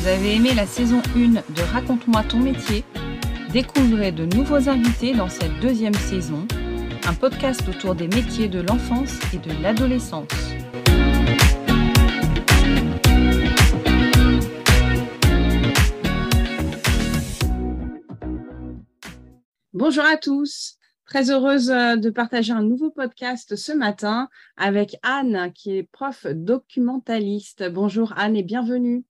Vous avez aimé la saison 1 de Raconte-moi ton métier? Découvrez de nouveaux invités dans cette deuxième saison, un podcast autour des métiers de l'enfance et de l'adolescence. Bonjour à tous. Très heureuse euh, de partager un nouveau podcast ce matin avec Anne, qui est prof documentaliste. Bonjour Anne et bienvenue.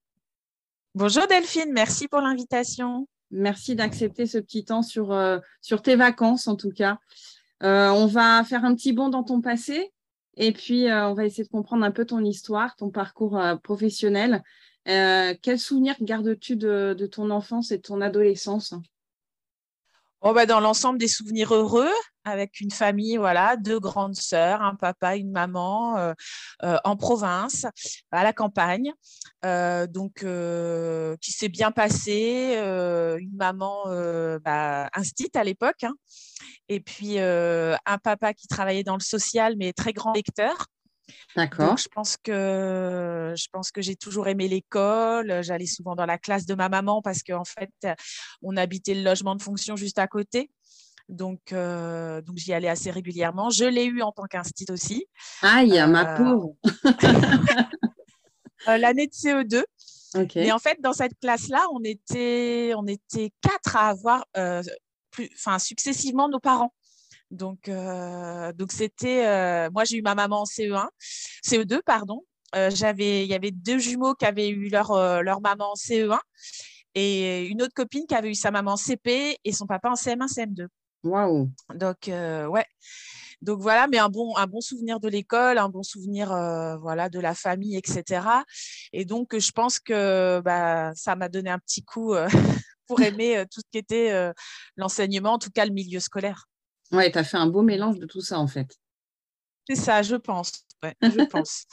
Bonjour Delphine, merci pour l'invitation. Merci d'accepter ce petit temps sur, euh, tes vacances en tout cas. Euh, on va faire un petit bond dans ton passé et puis on va essayer de comprendre un peu ton histoire, ton parcours professionnel. quels souvenirs gardes-tu de, de, ton enfance et de ton adolescence? Oh, bah, dans l'ensemble des souvenirs heureux, avec une famille, voilà, deux grandes sœurs, un papa, une maman, euh, euh, en province, à la campagne, euh, donc qui s'est bien passé. une maman bah, instite à l'époque, hein. et puis un papa qui travaillait dans le social, mais très grand lecteur. D'accord. Je pense que je pense que j'ai toujours aimé l'école. J'allais souvent dans la classe de ma maman parce qu'en fait, on habitait le logement de fonction juste à côté. Donc, euh, donc j'y allais assez régulièrement. Je l'ai eu en tant qu'institut aussi. Aïe, euh, ma pauvre. Euh, l'année de CE2. Et en fait, dans cette classe-là, on était, on était quatre à avoir plus, enfin, successivement nos parents. Donc, euh, donc c'était, euh, moi j'ai eu ma maman en CE1, CE2 pardon. Euh, j'avais, il y avait deux jumeaux qui avaient eu leur leur maman en CE1 et une autre copine qui avait eu sa maman en CP et son papa en CM1, CM2. Waouh. Donc ouais. Donc voilà, mais un bon, un bon souvenir de l'école, un bon souvenir voilà, de la famille, etc. Et donc, je pense que bah, ça m'a donné un petit coup pour aimer tout ce qui était l'enseignement, en tout cas le milieu scolaire. Ouais, tu as fait un beau mélange de tout ça, en fait. C'est ça, je pense. je pense.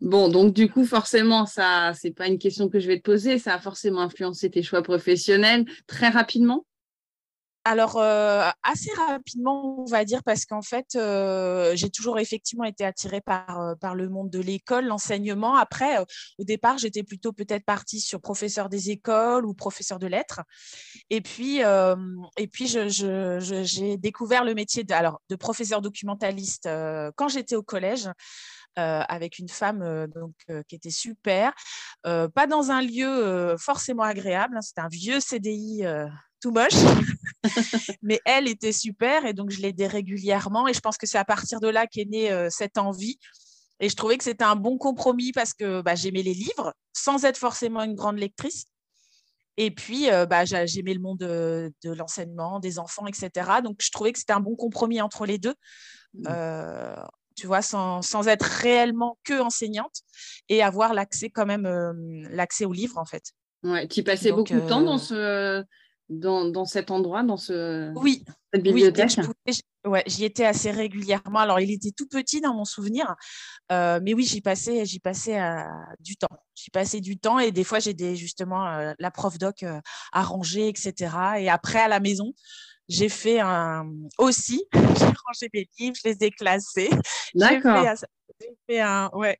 bon, donc du coup, forcément, ça, c'est pas une question que je vais te poser. Ça a forcément influencé tes choix professionnels très rapidement alors, euh, assez rapidement, on va dire, parce qu'en fait, euh, j'ai toujours effectivement été attirée par, euh, par le monde de l'école, l'enseignement. Après, au départ, j'étais plutôt peut-être partie sur professeur des écoles ou professeur de lettres. Et puis, et puis j'ai découvert le métier de, alors, de professeur documentaliste quand j'étais au collège. avec une femme donc, qui était super, pas dans un lieu forcément agréable, hein, c'était un vieux CDI tout moche. Mais elle était super et donc je l'aidais régulièrement. Et je pense que c'est à partir de là qu'est née euh, cette envie. Et je trouvais que c'était un bon compromis parce que bah, j'aimais les livres sans être forcément une grande lectrice. Et puis, euh, bah, j'aimais le monde de, l'enseignement, des enfants, etc. Donc, je trouvais que c'était un bon compromis entre les deux. Mmh. Euh, tu vois, sans, sans, être réellement que enseignante et avoir l'accès quand même, l'accès aux livres, en fait. Ouais, tu passais beaucoup de temps dans ce, dans, cet endroit, dans ce, oui, cette bibliothèque? oui, Ouais, j'y étais assez régulièrement. Alors, il était tout petit dans mon souvenir, euh, mais oui, j'y passais, j'y passais euh, du temps. J'y passais du temps et des fois, j'ai justement euh, la prof doc à ranger, etc. Et après, à la maison, j'ai fait un aussi, j'ai rangé mes livres, je les ai classés. D'accord. J'ai fait, un, ouais,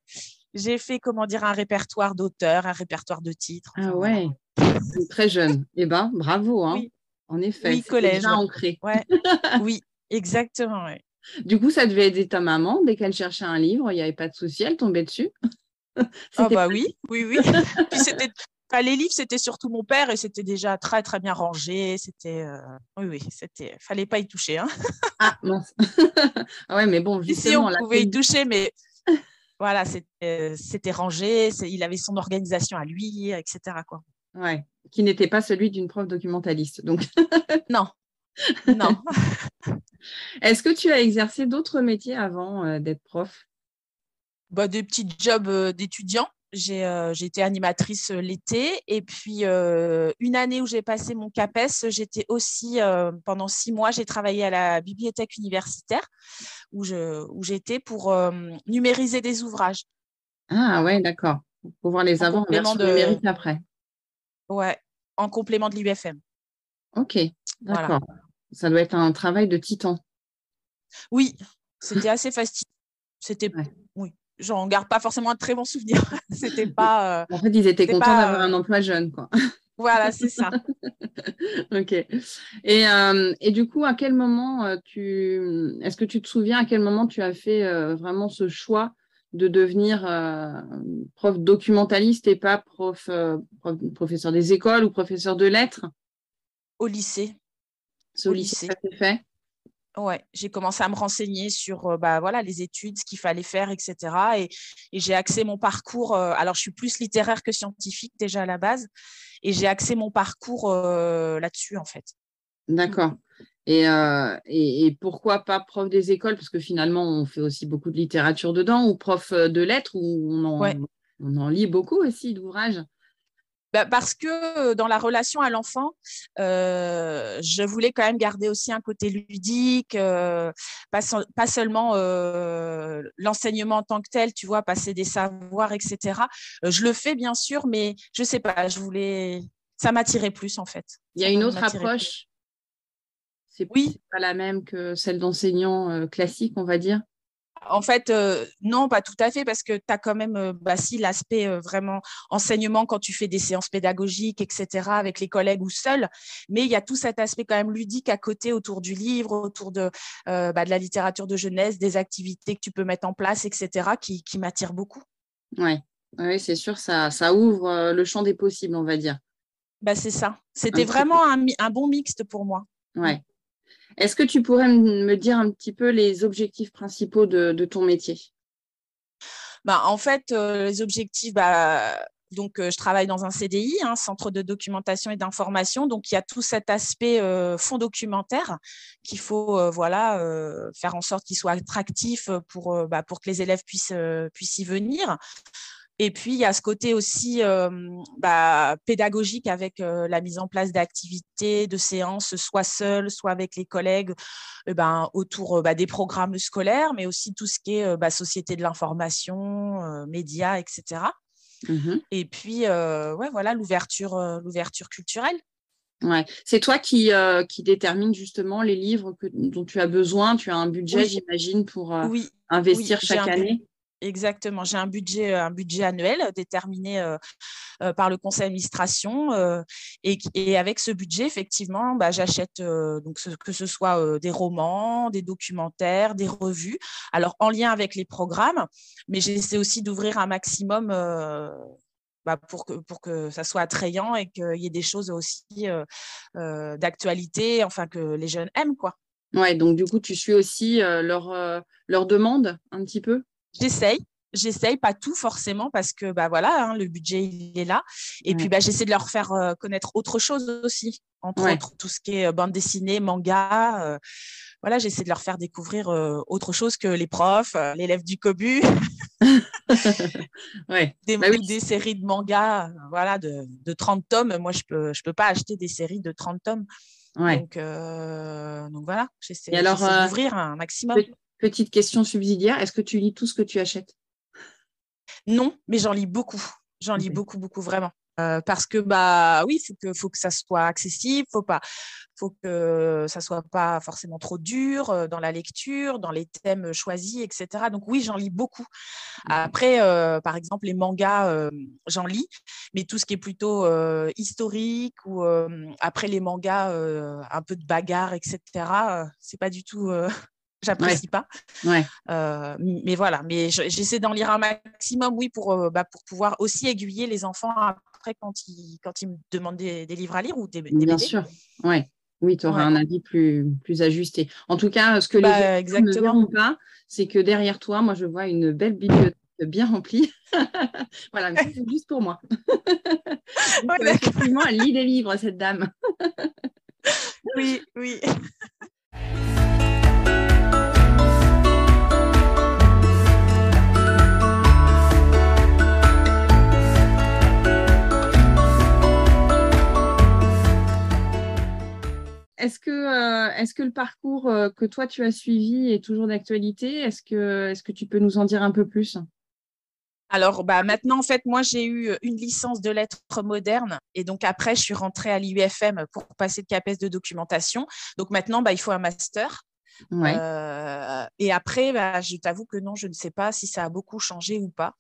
j'ai fait comment dire un répertoire d'auteurs, un répertoire de titres. Ah ouais. Très jeune. Eh bien, bravo. Hein. En effet, oui, collège. déjà ancré. Ouais. oui, exactement. Du coup, ça devait aider ta maman dès qu'elle cherchait un livre, il n'y avait pas de souci, elle tombait dessus. Ah bah oui, oui, oui. Puis c'était les livres, c'était surtout mon père et c'était déjà très très bien rangé. C'était euh, oui, oui, c'était fallait pas y toucher. Hein. ah mince. ah ouais, mais bon, justement, Ici, on pouvait y toucher, mais voilà, c'était rangé. Il avait son organisation à lui, etc. Quoi. Ouais, qui n'était pas celui d'une prof documentaliste. Donc non, non. Est-ce que tu as exercé d'autres métiers avant euh, d'être prof? Bah, Des petits jobs euh, d'étudiant. Euh, j'ai été animatrice l'été et puis une année où j'ai passé mon CAPES, j'étais aussi pendant six mois, j'ai travaillé à la bibliothèque universitaire où j'étais où pour numériser des ouvrages. Ah ouais, d'accord. Pour pouvoir les avoir en version de... numérique après. Ouais, en complément de l'UFM. Ok, d'accord. Ça doit être un travail de titan. Oui, c'était assez fastidieux. C'était oui. j'en garde pas forcément un très bon souvenir. C'était pas. en fait, ils étaient contents d'avoir un emploi jeune, quoi. Voilà, c'est ça. ok. Et, et, du coup, à quel moment tu. Est-ce que tu te souviens à quel moment tu as fait vraiment ce choix de devenir prof documentaliste et pas prof, professeur des écoles ou professeur de lettres Au lycée. au lycée, ça s'est fait Ouais, j'ai commencé à me renseigner sur euh, bah, voilà, les études, ce qu'il fallait faire, etc. Et, j'ai axé mon parcours. Euh, alors, je suis plus littéraire que scientifique déjà à la base. Et j'ai axé mon parcours euh, là-dessus, en fait. D'accord. Et, et, pourquoi pas prof des écoles? Parce que finalement, on fait aussi beaucoup de littérature dedans, ou prof de lettres, où on en, on en lit beaucoup aussi d'ouvrages? Bah, parce que dans la relation à l'enfant, euh, je voulais quand même garder aussi un côté ludique, euh, pas, pas, seulement euh, l'enseignement en tant que tel, tu vois, passer des savoirs, etc. je le fais bien sûr, mais je sais pas, je voulais, ça m'attirait plus en fait. Il y a une autre approche. C'est oui. pas la même que celle d'enseignant classique, on va dire. En fait, euh, non, pas tout à fait, parce que tu as quand même, euh, bah, si, l'aspect euh, vraiment enseignement quand tu fais des séances pédagogiques, etc., avec les collègues ou seul, mais il y a tout cet aspect quand même ludique à côté autour du livre, autour de, bah, de la littérature de jeunesse, des activités que tu peux mettre en place, etc., qui, qui m'attirent beaucoup. Oui, ouais, c'est sûr, ça, ça ouvre le champ des possibles, on va dire. Bah, c'est ça. C'était vraiment un, un, bon mixte pour moi. Ouais. Est-ce que tu pourrais me dire un petit peu les objectifs principaux de, ton métier? Bah, En fait, euh, les objectifs, bah, donc, euh, je travaille dans un CDI, un centre de documentation et d'information. Donc, il y a tout cet aspect euh, fond documentaire qu'il faut voilà, faire en sorte qu'il soit attractif pour, bah, que les élèves puissent y venir. Et puis, il y a ce côté aussi euh, bah, pédagogique avec euh, la mise en place d'activités, de séances, soit seul, soit avec les collègues, eh ben, autour bah, des programmes scolaires, mais aussi tout ce qui est bah, société de l'information, médias, etc. Mmh Et puis, ouais, voilà, l'ouverture, l'ouverture culturelle. Ouais. C'est toi qui, qui détermine justement les livres que, dont tu as besoin. Tu as un budget, j'imagine, pour investir chaque année. Exactement. J'ai un budget, euh, un budget annuel déterminé euh, euh, par le conseil d'administration. et, avec ce budget, effectivement, bah, j'achète donc que ce soit des romans, des documentaires, des revues. Alors, en lien avec les programmes, mais j'essaie aussi d'ouvrir un maximum bah, pour, que, pour que ça soit attrayant et qu'il y ait des choses aussi d'actualité, enfin que les jeunes aiment. quoi. Donc du coup, tu suis aussi leur, leur demande un petit peu? J'essaye, j'essaye, pas tout forcément parce que bah voilà, hein, le budget il est là. Et puis bah, j'essaie de leur faire euh, connaître autre chose aussi, entre autres tout ce qui est euh, bande dessinée, manga. Euh, voilà, j'essaie de leur faire découvrir autre chose que les profs, l'élève du COBU. ouais. des, bah des, séries de manga voilà, de, de, 30 tomes. Moi, je peux, je peux pas acheter des séries de 30 tomes. Donc, donc voilà, j'essaie d'ouvrir un maximum. Petite question subsidiaire, est-ce que tu lis tout ce que tu achètes? Non, mais j'en lis beaucoup. J'en lis beaucoup, beaucoup, vraiment. Euh, parce que bah oui, faut que faut que ça soit accessible, faut pas, faut que ça soit pas forcément trop dur euh, dans la lecture, dans les thèmes choisis, etc. Donc oui, j'en lis beaucoup. Après, euh, par exemple, les mangas, j'en lis, mais tout ce qui est plutôt historique ou après les mangas, un peu de bagarre, etc. c'est pas du tout j'apprécie pas. Ouais. Euh, mais voilà, mais j'essaie d'en lire un maximum, oui, pour, euh, bah, pour pouvoir aussi aiguiller les enfants après quand ils, quand ils me demandent des, livres à lire ou des, Bien sûr, ouais. Oui, tu auras un avis plus, plus ajusté. En tout cas, ce que les bah, gens ne verront pas, c'est que derrière toi, moi, je vois une belle bibliothèque bien remplie. voilà, mais c'est juste pour moi. effectivement, elle lit des livres, cette dame. oui, oui. Est-ce que, euh, est que le parcours euh, que toi tu as suivi est toujours d'actualité? Est-ce que, tu peux nous en dire un peu plus? Alors, bah, maintenant, en fait, moi, j'ai eu une licence de lettres modernes et donc après, je suis rentrée à l'IUFM pour passer le CAPES de documentation. Donc maintenant, bah, il faut un master. et après, bah, je t'avoue que non, je ne sais pas si ça a beaucoup changé ou pas.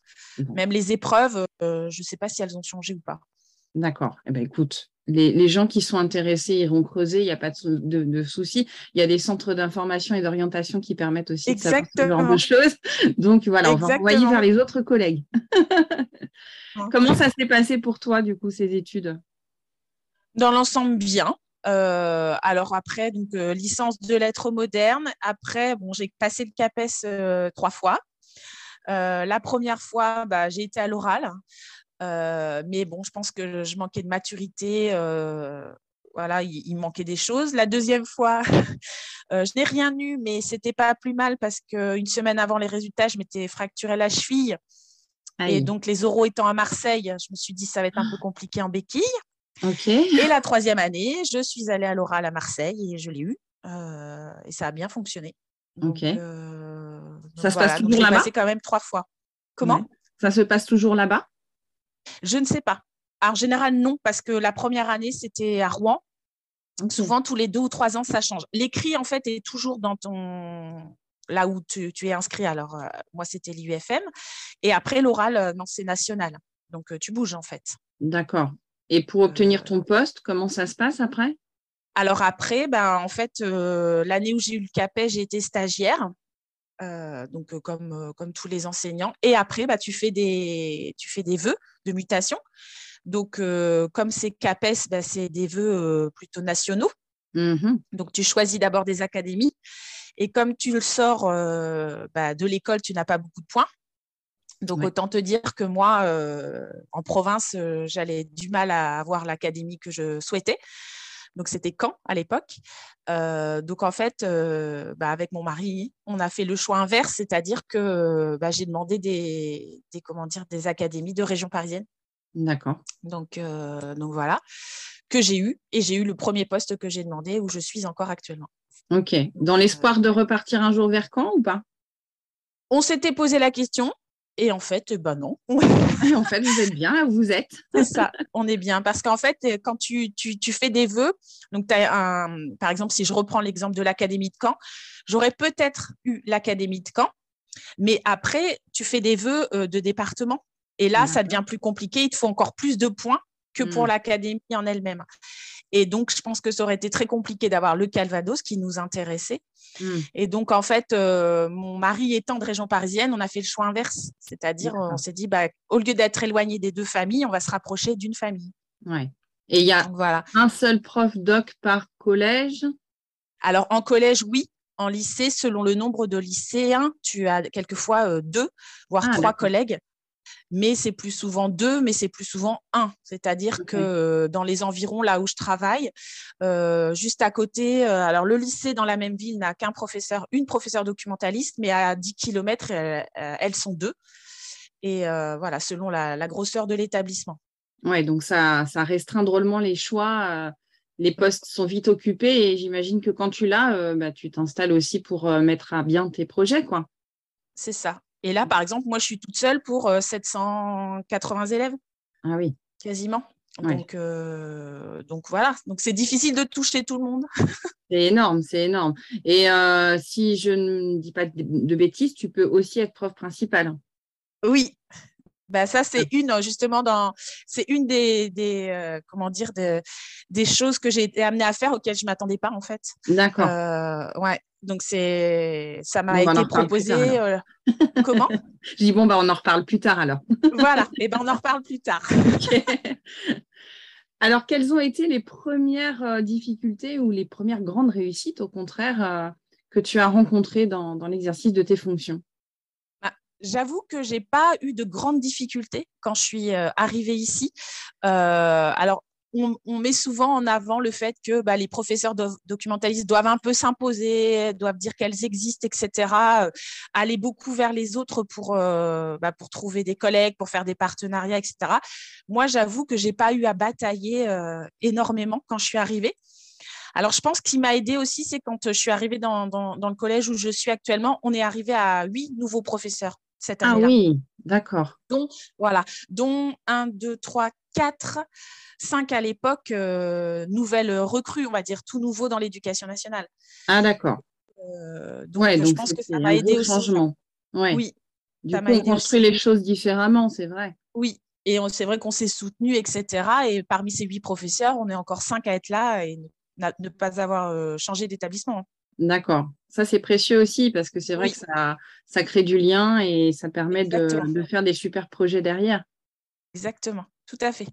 Même les épreuves, je ne sais pas si elles ont changé ou pas. D'accord. Eh ben, écoute, les, gens qui sont intéressés iront creuser, il n'y a pas de, de, souci. Il y a des centres d'information et d'orientation qui permettent aussi de savoir ce genre de choses. Donc voilà, on va envoyer vers les autres collègues. Comment ça s'est passé pour toi, du coup, ces études? Dans l'ensemble, bien. Euh, alors après, donc euh, licence de lettres modernes. Après, bon, j'ai passé le CAPES euh, trois fois. la première fois, bah, j'ai été à l'oral. Euh, mais bon, je pense que je manquais de maturité. Euh, voilà, il, manquait des choses. La deuxième fois, euh, je n'ai rien eu, mais c'était pas plus mal parce qu'une semaine avant les résultats, je m'étais fracturé la cheville. Et donc, les oraux étant à Marseille, je me suis dit ça va être un peu compliqué en béquille. Et la troisième année, je suis allée à l'oral à Marseille et je l'ai eu. et ça a bien fonctionné. ok. ça se passe toujours là-bas? quand même trois fois. Comment? Ça se passe toujours là-bas? Je ne sais pas. En général, non, parce que la première année, c'était à Rouen. Souvent, tous les deux ou trois ans, ça change. L'écrit, en fait, est toujours dans ton là où tu, es inscrit. Alors, euh, moi, c'était l'UFM. Et après, l'oral, euh, non, c'est national. Donc, euh, tu bouges, en fait. D'accord. Et pour obtenir ton poste, comment ça se passe après? Alors, après, ben, en fait, l'année où j'ai eu le CAPES, j'ai été stagiaire. Euh, donc comme, comme tous les enseignants. Et après, bah, tu, fais des, tu fais des vœux de mutation. Donc, comme c'est CAPES, bah, c'est des vœux plutôt nationaux. Mmh donc, tu choisis d'abord des académies. Et comme tu le sors bah, de l'école, tu n'as pas beaucoup de points. Donc, autant te dire que moi, en province, j'allais du mal à avoir l'académie que je souhaitais. Donc, c'était Caen à l'époque. Euh, donc, en fait, euh, bah, avec mon mari, on a fait le choix inverse, c'est-à-dire que bah, j'ai demandé des, comment dire, des académies de région parisienne. D'accord. Donc, euh, donc, voilà, que j'ai eu. Et j'ai eu le premier poste que j'ai demandé où je suis encore actuellement. Ok. Dans l'espoir de repartir un jour vers Caen ou pas? On s'était posé la question. Et en fait, ben non. en fait, vous êtes bien là où vous êtes. C'est ça, on est bien. Parce qu'en fait, quand tu, tu, tu, fais des vœux, donc as un, par exemple, si je reprends l'exemple de l'Académie de Caen, j'aurais peut-être eu l'Académie de Caen, mais après, tu fais des vœux euh, de département. Et là, ça devient plus compliqué. Il te faut encore plus de points que pour mmh. l'Académie en elle-même. Et donc, je pense que ça aurait été très compliqué d'avoir le Calvados qui nous intéressait. Hmm. Et donc, en fait, euh, mon mari étant de région parisienne, on a fait le choix inverse. C'est-à-dire, on s'est dit, bah, au lieu d'être éloigné des deux familles, on va se rapprocher d'une famille. Ouais. Et il y a voilà. un seul prof doc par collège? Alors, en collège, oui. En lycée, selon le nombre de lycéens, tu as quelquefois euh, deux, voire ah, trois collègues mais c'est plus souvent deux, mais c'est plus souvent un. C'est-à-dire que euh, dans les environs, là où je travaille, euh, juste à côté, euh, alors le lycée dans la même ville n'a qu'un professeur, une professeure documentaliste, mais à 10 km, elles sont deux. Et voilà, selon la, grosseur de l'établissement. Oui, donc ça, ça restreint drôlement les choix. les postes sont vite occupés et j'imagine que quand tu l'as, bah, tu t'installes aussi pour mettre à bien tes projets, quoi. C'est ça. Et là, par exemple, moi, je suis toute seule pour 780 euh, élèves. Ah oui. Quasiment. Donc, euh, donc voilà, donc c'est difficile de toucher tout le monde. c'est énorme, c'est énorme. Et euh, si je ne dis pas de, bêtises, tu peux aussi être prof principale. Oui, bah ça c'est une justement dans c'est une des, des comment dire des choses que j'ai été amenée à faire auxquelles je m'attendais pas en fait. D'accord. ouais, donc, c'est, ça m'a été proposé. Euh, comment? Je dis, bon, bah, on en reparle plus tard alors. voilà, et ben, on en reparle plus tard. Alors, quelles ont été les premières euh, difficultés ou les premières grandes réussites, au contraire, euh, que tu as rencontrées dans, l'exercice de tes fonctions? Bah, J'avoue que je n'ai pas eu de grandes difficultés quand je suis arrivée ici. alors, on, met souvent en avant le fait que bah, les professeurs documentalistes doivent un peu s'imposer, doivent dire qu'elles existent, etc. Euh, aller beaucoup vers les autres pour, euh, bah, pour trouver des collègues, pour faire des partenariats, etc. Moi, j'avoue que j'ai pas eu à batailler euh, énormément quand je suis arrivée. Alors, je pense qu'il m'a aidé aussi, c'est quand je suis arrivée dans, le collège où je suis actuellement, on est arrivé à huit nouveaux professeurs cette année-là. Ah oui, d'accord. Donc, voilà, dont un, deux, trois, quatre cinq à l'époque, euh, nouvelles recrues, on va dire, tout nouveau dans l'éducation nationale. Ah, d'accord. donc, je pense que ça m'a aidé changement. Oui. Du coup, on construit les choses différemment, c'est vrai. Oui, et c'est vrai qu'on s'est soutenu, etc. Et parmi ces huit professeurs, on est encore cinq à être là et ne, pas avoir changé d'établissement. D'accord. Ça, c'est précieux aussi parce que c'est vrai que ça, ça crée du lien et ça permet de, faire des super projets derrière. Exactement, tout à fait.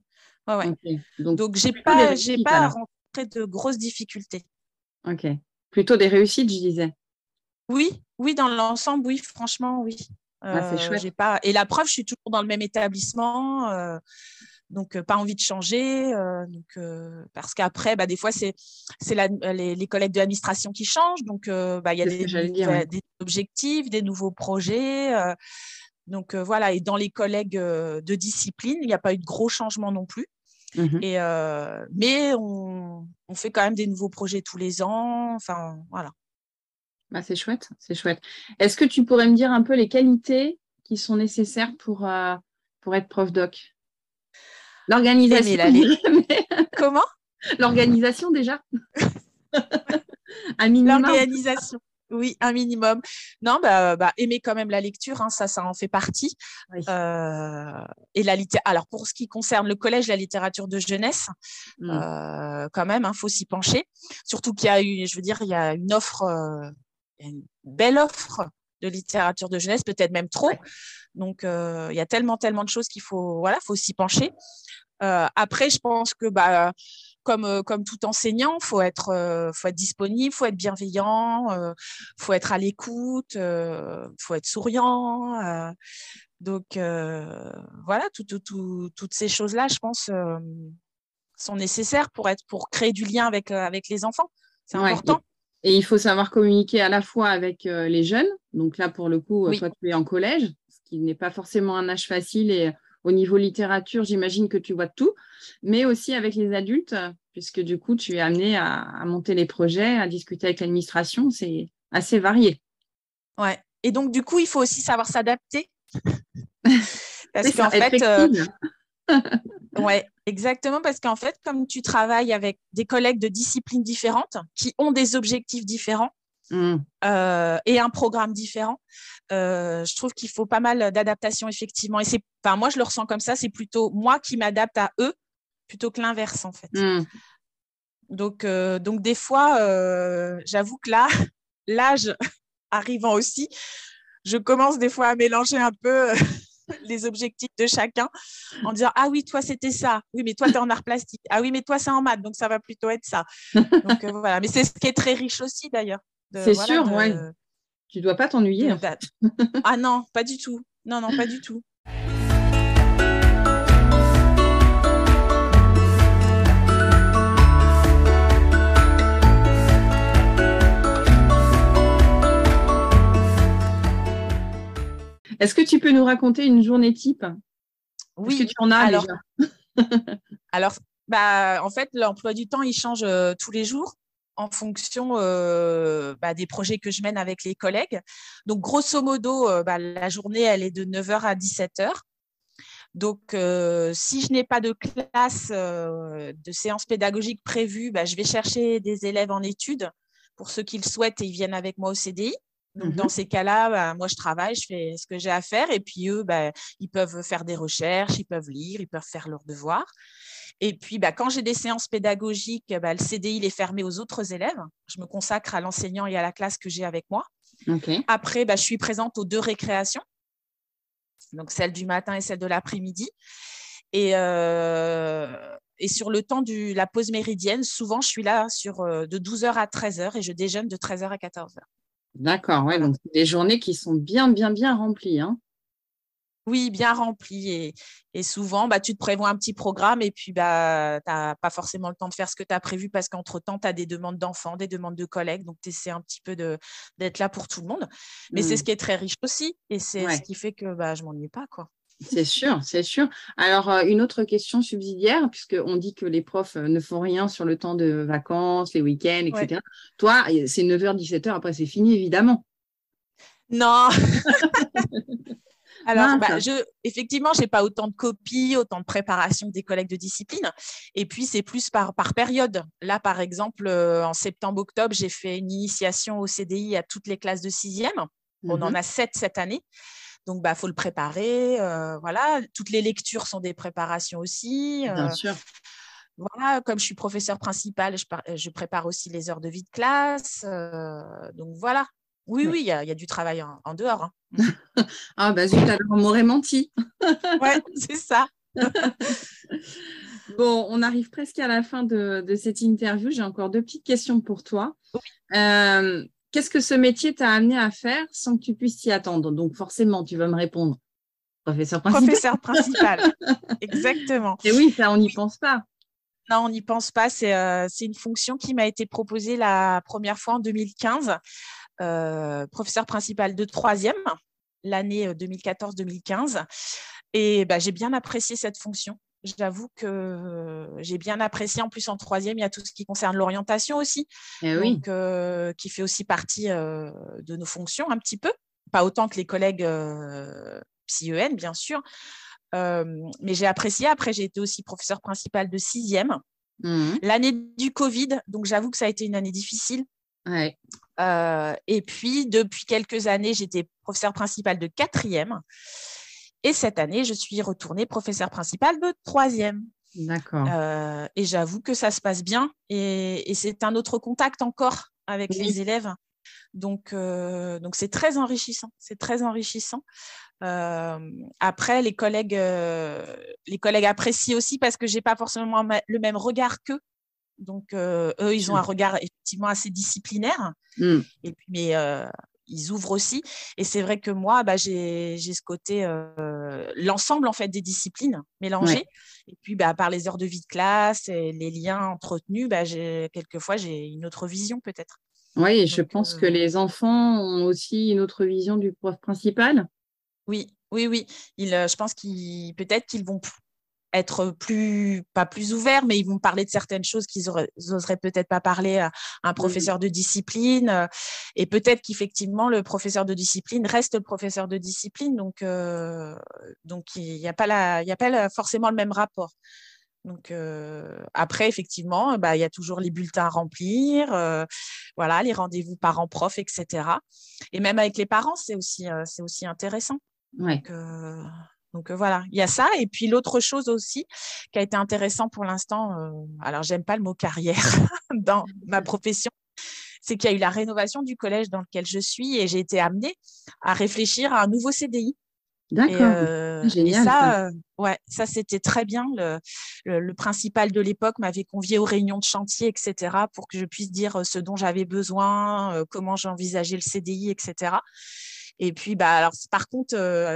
Ouais, Donc, Donc j'ai pas, j'ai pas rencontré de grosses difficultés. Ok. Plutôt des réussites, je disais. Oui, oui, dans l'ensemble, oui, franchement, oui. Ah, euh. Pas... Et la preuve, je suis toujours dans le même établissement. Euh, donc euh, pas envie de changer donc, parce qu'après bah, des fois c'est les, les, collègues de l'administration qui changent donc bah, il y a des, des, objectifs des nouveaux projets donc voilà et dans les collègues de discipline il n'y a pas eu de gros changements non plus mmh et mais on, on, fait quand même des nouveaux projets tous les ans enfin voilà bah, c'est chouette, c'est chouette. Est-ce que tu pourrais me dire un peu les qualités qui sont nécessaires pour, euh, pour être prof doc? L'organisation. Comment? L'organisation déjà. minimum. L'organisation. Oui, un minimum. Non, bah, bah, aimer quand même la lecture, hein, ça, ça en fait partie. Euh, et la Alors, pour ce qui concerne le collège, la littérature de jeunesse, mmh. euh, quand même, il hein, faut s'y pencher. Surtout qu'il y a eu, je veux dire, il y a une offre une belle offre de littérature de jeunesse, peut-être même trop. Donc, euh, il y a tellement, tellement de choses qu'il faut, voilà, faut s'y pencher. Euh, après, je pense que, bah, comme, euh, comme tout enseignant, faut être, faut être disponible, faut être bienveillant, faut être à l'écoute, faut être souriant. donc, voilà, toutes ces choses-là, je pense, sont nécessaires pour être, pour créer du lien avec, avec les enfants. C'est important. Et il faut savoir communiquer à la fois avec euh, les jeunes. Donc là, pour le coup, toi, tu es en collège, ce qui n'est pas forcément un âge facile. Et au niveau littérature, j'imagine que tu vois tout, mais aussi avec les adultes, puisque du coup, tu es amené à, monter les projets, à discuter avec l'administration. C'est assez varié. Ouais. Et donc, du coup, il faut aussi savoir s'adapter. Parce qu'en fait, euh, ouais, exactement, parce qu'en fait, comme tu travailles avec des collègues de disciplines différentes qui ont des objectifs différents mmh. euh, et un programme différent, euh, je trouve qu'il faut pas mal d'adaptation effectivement. Et c'est, enfin, moi, je le ressens comme ça. C'est plutôt moi qui m'adapte à eux plutôt que l'inverse en fait. Mmh. Donc, euh, donc des fois, j'avoue que là, l'âge arrivant aussi, je commence des fois à mélanger un peu les objectifs de chacun en disant Ah oui, toi, c'était ça. Oui, mais toi, tu es en art plastique. Ah oui, mais toi, c'est en maths, donc ça va plutôt être ça. Donc voilà. Mais c'est ce qui est très riche aussi, d'ailleurs. C'est sûr, oui. Tu dois pas t'ennuyer. ah non, pas du tout. Non, non, pas du tout. Est-ce que tu peux nous raconter une journée type? Oui. Est-ce que tu en as alors, alors bah, en fait, l'emploi du temps, il change euh, tous les jours en fonction euh, bah, des projets que je mène avec les collègues. Donc, grosso modo, euh, bah, la journée, elle est de 9h à 17h. Donc, si je n'ai pas de classe, de séance pédagogique prévue, bah, je vais chercher des élèves en études pour ceux qui le souhaitent et ils viennent avec moi au CDI. Donc, dans mmh ces cas-là, bah, moi, je travaille, je fais ce que j'ai à faire. Et puis, eux, bah, ils peuvent faire des recherches, ils peuvent lire, ils peuvent faire leurs devoirs. Et puis, bah, quand j'ai des séances pédagogiques, le CDI est fermé aux autres élèves. Je me consacre à l'enseignant et à la classe que j'ai avec moi. Après, je suis présente aux deux récréations, donc celle du matin et celle de l'après-midi. Et, euh, et sur le temps de la pause méridienne, souvent, je suis là sur, euh, de 12h à 13h et je déjeune de 13h à 14h. D'accord, ouais, donc des journées qui sont bien, bien, bien remplies. Hein. Oui, bien remplies. Et, souvent, bah, tu te prévois un petit programme et puis bah, tu n'as pas forcément le temps de faire ce que tu as prévu parce qu'entre-temps, tu as des demandes d'enfants, des demandes de collègues. Donc, tu essaies un petit peu d'être là pour tout le monde. Mais c'est mmh. ce qui est très riche aussi. Et c'est ce qui fait que bah, je ne m'ennuie pas. quoi. C'est sûr, c'est sûr. Alors, euh, une autre question subsidiaire, puisqu'on dit que les profs euh, ne font rien sur le temps de vacances, les week-ends, etc. Toi, c'est 9h, 17h, après c'est fini, évidemment. Non. Alors, bah, je, effectivement, je n'ai pas autant de copies, autant de préparation des collègues de discipline. Et puis, c'est plus par, par période. Là, par exemple, euh, en septembre-octobre, j'ai fait une initiation au CDI à toutes les classes de sixième. On en mhm. a sept cette année. Donc, il bah, faut le préparer. Euh, voilà, toutes les lectures sont des préparations aussi. Euh, Bien sûr. Voilà, comme je suis professeur principal, je, je, prépare aussi les heures de vie de classe. donc voilà, oui, oui, il y, a du travail en, dehors. Hein. ah, bah zut, alors on m'aurait menti. ouais, c'est ça. bon, on arrive presque à la fin de, cette interview. J'ai encore deux petites questions pour toi. Euh, qu'est-ce que ce métier t'a amené à faire sans que tu puisses t'y attendre? Donc, forcément, tu vas me répondre. Professeur principal. Professeur principal, exactement. Et oui, ça, on n'y pense pas. Non, on n'y pense pas. Euh, c'est une fonction qui m'a été proposée la première fois en 2015. Euh, professeur principal de troisième, l'année 2014-2015. Euh, Et bah, j'ai bien apprécié cette fonction. J'avoue que j'ai bien apprécié. En plus, en troisième, il y a tout ce qui concerne l'orientation aussi, eh oui. Euh, qui fait aussi partie de nos fonctions un petit peu. Pas autant que les collègues psy-EN, bien sûr. mais j'ai apprécié. Après, j'ai été aussi professeur principal de sixième. Mmh. L'année du Covid, donc j'avoue que ça a été une année difficile. Ouais. Euh, et puis, depuis quelques années, j'étais professeur principal de quatrième. Et cette année, je suis retournée professeur principal de troisième. D'accord. Euh, et j'avoue que ça se passe bien. Et, c'est un autre contact encore avec les élèves. Donc, euh, donc c'est très enrichissant. C'est très enrichissant. après, les collègues, les collègues apprécient aussi parce que j'ai pas forcément le même regard qu'eux. Donc, eux, ils ont un regard effectivement assez disciplinaire. Mmh. Et puis, mais ils ouvrent aussi. Et c'est vrai que moi, bah, j'ai ce côté, l'ensemble en fait des disciplines mélangées. Et puis, bah, par les heures de vie de classe et les liens entretenus, bah, quelquefois, j'ai une autre vision peut-être. Oui, je pense que les enfants ont aussi une autre vision du prof principal. Oui, oui, oui. Il, je pense qu'ils peut-être qu'ils vont être plus, pas plus ouverts, mais ils vont parler de certaines choses qu'ils n'oseraient peut-être pas parler à un professeur de discipline. Euh, et peut-être qu'effectivement, le professeur de discipline reste le professeur de discipline. Donc, euh, donc il n'y a pas, y a pas forcément le même rapport. Donc euh, après, effectivement, bah, il y a toujours les bulletins à remplir, voilà, les rendez-vous parents-prof, etc. Et même avec les parents, c'est aussi, c'est aussi intéressant. Ouais. Donc, donc voilà, il y a ça. Et puis l'autre chose aussi qui a été intéressant pour l'instant, alors alors j'aime pas le mot carrière dans ma profession, c'est qu'il y a eu la rénovation du collège dans lequel je suis et j'ai été amenée à réfléchir à un nouveau CDI. D'accord. Génial. Et ça, ouais, ça c'était très bien. Le, le, principal de l'époque m'avait convié aux réunions de chantier, etc., pour que je puisse dire ce dont j'avais besoin, comment j'envisageais le CDI, etc. Et puis, bah, alors, par contre,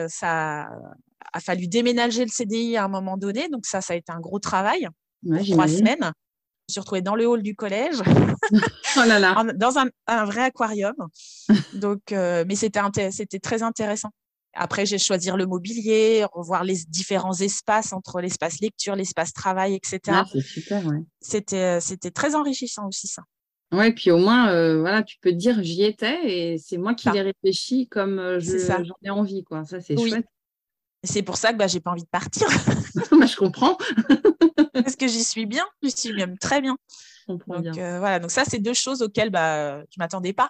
ça a fallu déménager le CDI à un moment donné. Donc ça, ça a été un gros travail. trois semaines. Je me suis retrouvée dans le hall du collège, oh dans un, vrai aquarium. Donc, euh, mais c'était, c'était très intéressant. Après, j'ai choisi le mobilier, revoir les différents espaces entre l'espace lecture, l'espace travail, etc. Ah, c'est super, ouais. C'était, euh, c'était très enrichissant aussi, ça. Oui, puis au moins, euh, voilà, tu peux dire j'y étais et c'est moi qui l'ai réfléchi comme j'en ai envie. Quoi. Ça, c'est chouette. C'est pour ça que bah, j'ai pas envie de partir. Bah, je comprends. Parce que j'y suis bien, j'y suis même très bien. donc, euh, voilà, donc ça, c'est deux choses auxquelles bah, je ne m'attendais pas.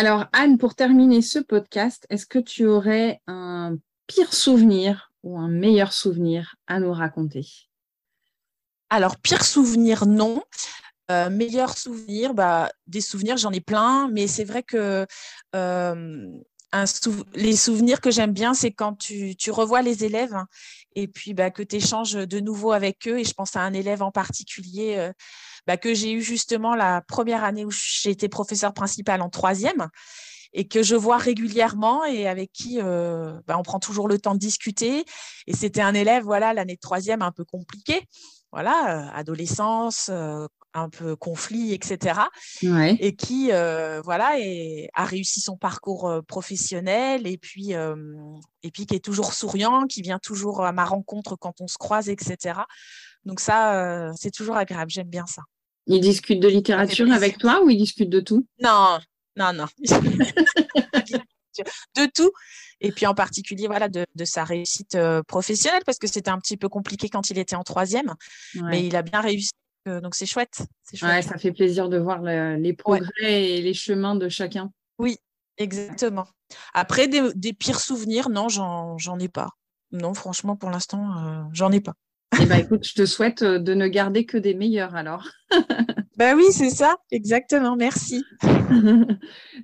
Alors, Anne, pour terminer ce podcast, est-ce que tu aurais un pire souvenir ou un meilleur souvenir à nous raconter? Alors, pire souvenir, non. Euh, meilleur souvenir, bah, des souvenirs, j'en ai plein, mais c'est vrai que euh, les souvenirs que j'aime bien, c'est quand tu, revois les élèves et puis bah, que tu échanges de nouveau avec eux. Et je pense à un élève en particulier euh, bah, que j'ai eu justement la première année où j'ai été professeur principal en troisième et que je vois régulièrement et avec qui euh, bah, on prend toujours le temps de discuter. Et c'était un élève, voilà, l'année de troisième un peu compliqué. voilà, adolescence, un peu conflit, etc. Ouais. Et qui, voilà, a réussi son parcours professionnel et puis, et puis qui est toujours souriant, qui vient toujours à ma rencontre quand on se croise, etc. Donc ça, c'est toujours agréable. J'aime bien ça. Il discute de littérature avec toi ou il discute de tout? Non, non, non. de tout. Et puis en particulier, voilà, de, sa réussite professionnelle, parce que c'était un petit peu compliqué quand il était en troisième. Mais il a bien réussi. donc c'est chouette. Ouais, ça fait plaisir de voir les progrès et les chemins de chacun. Oui, exactement. Après, des, pires souvenirs, non, j'en ai pas. Non, franchement, pour l'instant, j'en ai pas. Eh ben, écoute, je te souhaite de ne garder que des meilleurs alors. ben oui, c'est ça, exactement. Merci.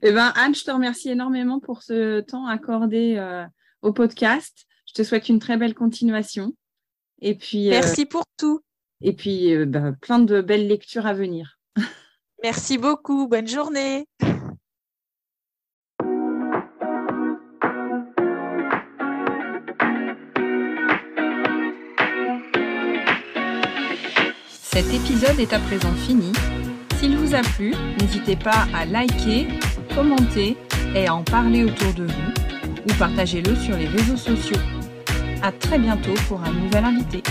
eh ben, Anne, je te remercie énormément pour ce temps accordé au podcast. Je te souhaite une très belle continuation. Et puis, Merci pour tout. Et puis, ben, plein de belles lectures à venir. Merci beaucoup. Bonne journée. Cet épisode est à présent fini. S'il vous a plu, n'hésitez pas à liker, commenter et à en parler autour de vous ou partagez-le sur les réseaux sociaux. À très bientôt pour un nouvel invité.